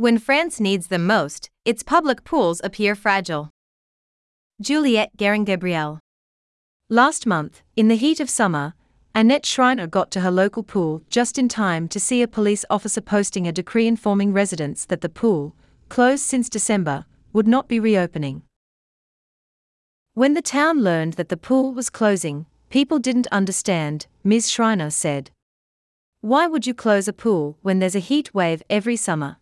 When France needs them most, its public pools appear fragile. Juliette Guerin Gabriel. Last month, in the heat of summer, Annette Schreiner got to her local pool just in time to see a police officer posting a decree informing residents that the pool, closed since December, would not be reopening. When the town learned that the pool was closing, people didn't understand, Ms. Schreiner said. Why would you close a pool when there's a heat wave every summer?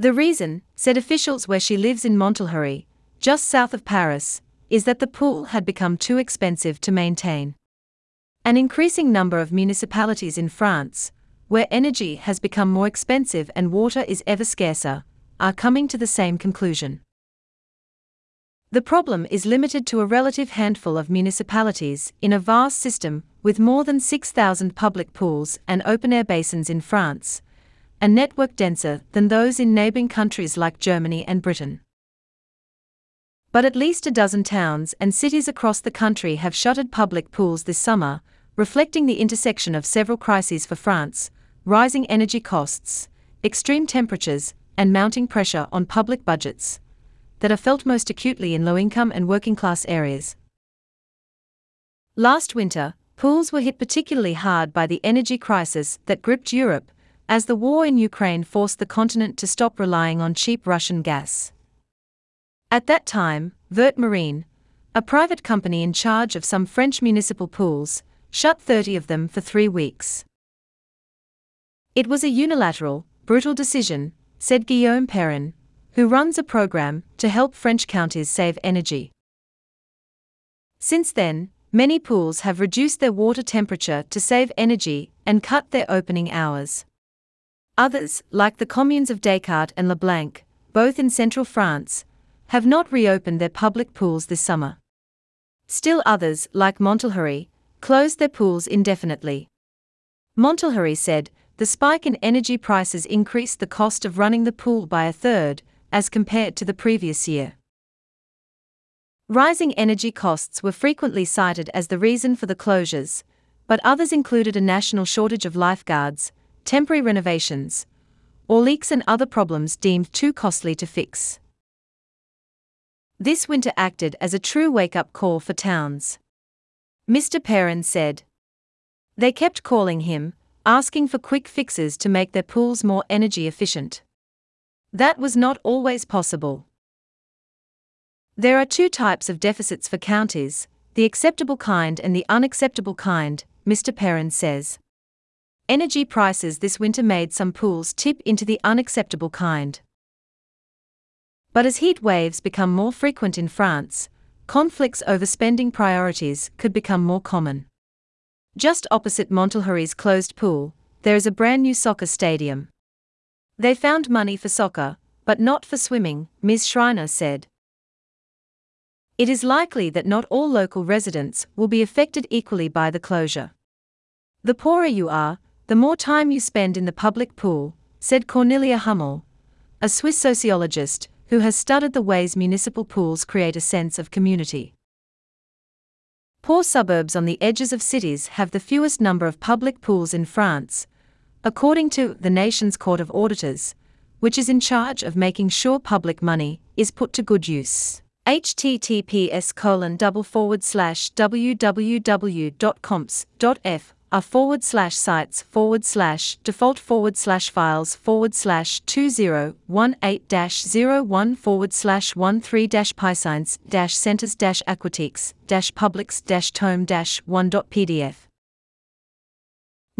The reason, said officials where she lives in Montlhéry, just south of Paris, is that the pool had become too expensive to maintain. An increasing number of municipalities in France, where energy has become more expensive and water is ever scarcer, are coming to the same conclusion. The problem is limited to a relative handful of municipalities in a vast system with more than 6,000 public pools and open air basins in France, a network denser than those in neighboring countries like Germany and Britain. But at least a dozen towns and cities across the country have shuttered public pools this summer, reflecting the intersection of several crises for France rising energy costs, extreme temperatures, and mounting pressure on public budgets that are felt most acutely in low income and working class areas. Last winter, pools were hit particularly hard by the energy crisis that gripped Europe, as the war in Ukraine forced the continent to stop relying on cheap Russian gas. At that time, Vert Marine, a private company in charge of some French municipal pools, shut 30 of them for three weeks. It was a unilateral, brutal decision, said Guillaume Perrin, who runs a program to help French counties save energy. Since then, many pools have reduced their water temperature to save energy and cut their opening hours. Others, like the communes of Descartes and Le Blanc, both in central France, have not reopened their public pools this summer. Still others, like Montlhéry, closed their pools indefinitely. Montlhéry said the spike in energy prices increased the cost of running the pool by a third, as compared to the previous year. Rising energy costs were frequently cited as the reason for the closures, but others included a national shortage of lifeguards, temporary renovations, or leaks and other problems deemed too costly to fix. This winter acted as a true wake up call for towns. Mr. Perrin said. They kept calling him, asking for quick fixes to make their pools more energy efficient. That was not always possible. There are two types of deficits for counties the acceptable kind and the unacceptable kind, Mr. Perrin says. Energy prices this winter made some pools tip into the unacceptable kind. But as heat waves become more frequent in France, conflicts over spending priorities could become more common. Just opposite Montlhéry's closed pool, there is a brand new soccer stadium. They found money for soccer, but not for swimming, Ms. Schreiner said. It is likely that not all local residents will be affected equally by the closure. The poorer you are, the more time you spend in the public pool, said Cornelia Hummel, a Swiss sociologist who has studied the ways municipal pools create a sense of community. Poor suburbs on the edges of cities have the fewest number of public pools in France, according to the nation's Court of Auditors, which is in charge of making sure public money is put to good use. https colon double forward slash www.comps.f are forward slash sites forward slash default forward slash files forward slash 2018 dash 01 forward slash 13 dash piscines dash centers dash aquatiques dash publics dash tome dash 1.pdf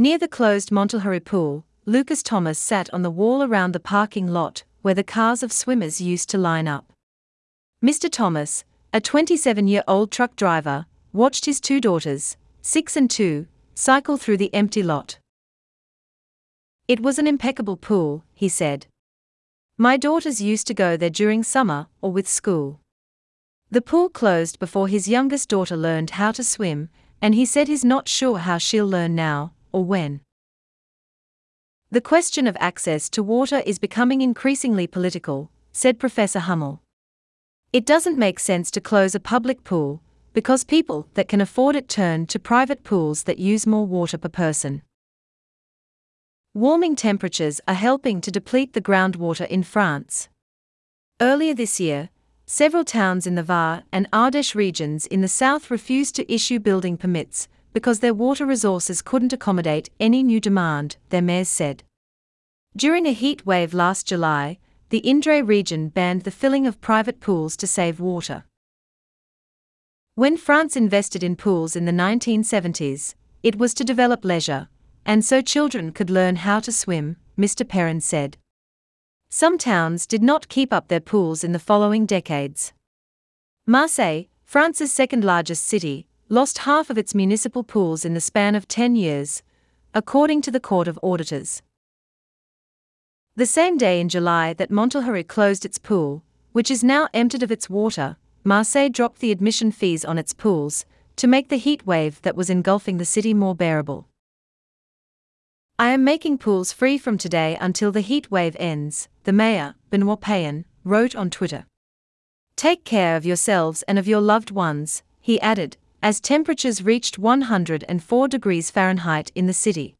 Near the closed Montlhéry pool, Lucas Thomas sat on the wall around the parking lot where the cars of swimmers used to line up. Mr. Thomas, a 27 year old truck driver, watched his two daughters, six and two, cycle through the empty lot. It was an impeccable pool, he said. My daughters used to go there during summer or with school. The pool closed before his youngest daughter learned how to swim, and he said he's not sure how she'll learn now, or when. The question of access to water is becoming increasingly political, said Professor Hummel. It doesn't make sense to close a public pool, because people that can afford it turn to private pools that use more water per person. Warming temperatures are helping to deplete the groundwater in France. Earlier this year, several towns in the Var and Ardèche regions in the south refused to issue building permits because their water resources couldn't accommodate any new demand, their mayors said. During a heat wave last July, the Indre region banned the filling of private pools to save water. When France invested in pools in the 1970s, it was to develop leisure, and so children could learn how to swim, Mr. Perrin said. Some towns did not keep up their pools in the following decades. Marseille, France's second largest city, lost half of its municipal pools in the span of 10 years, according to the Court of Auditors. The same day in July that Montlhéry closed its pool, which is now emptied of its water, Marseille dropped the admission fees on its pools to make the heat wave that was engulfing the city more bearable. I am making pools free from today until the heat wave ends, the mayor, Benoit Payan, wrote on Twitter. Take care of yourselves and of your loved ones, he added, as temperatures reached 104 degrees Fahrenheit in the city.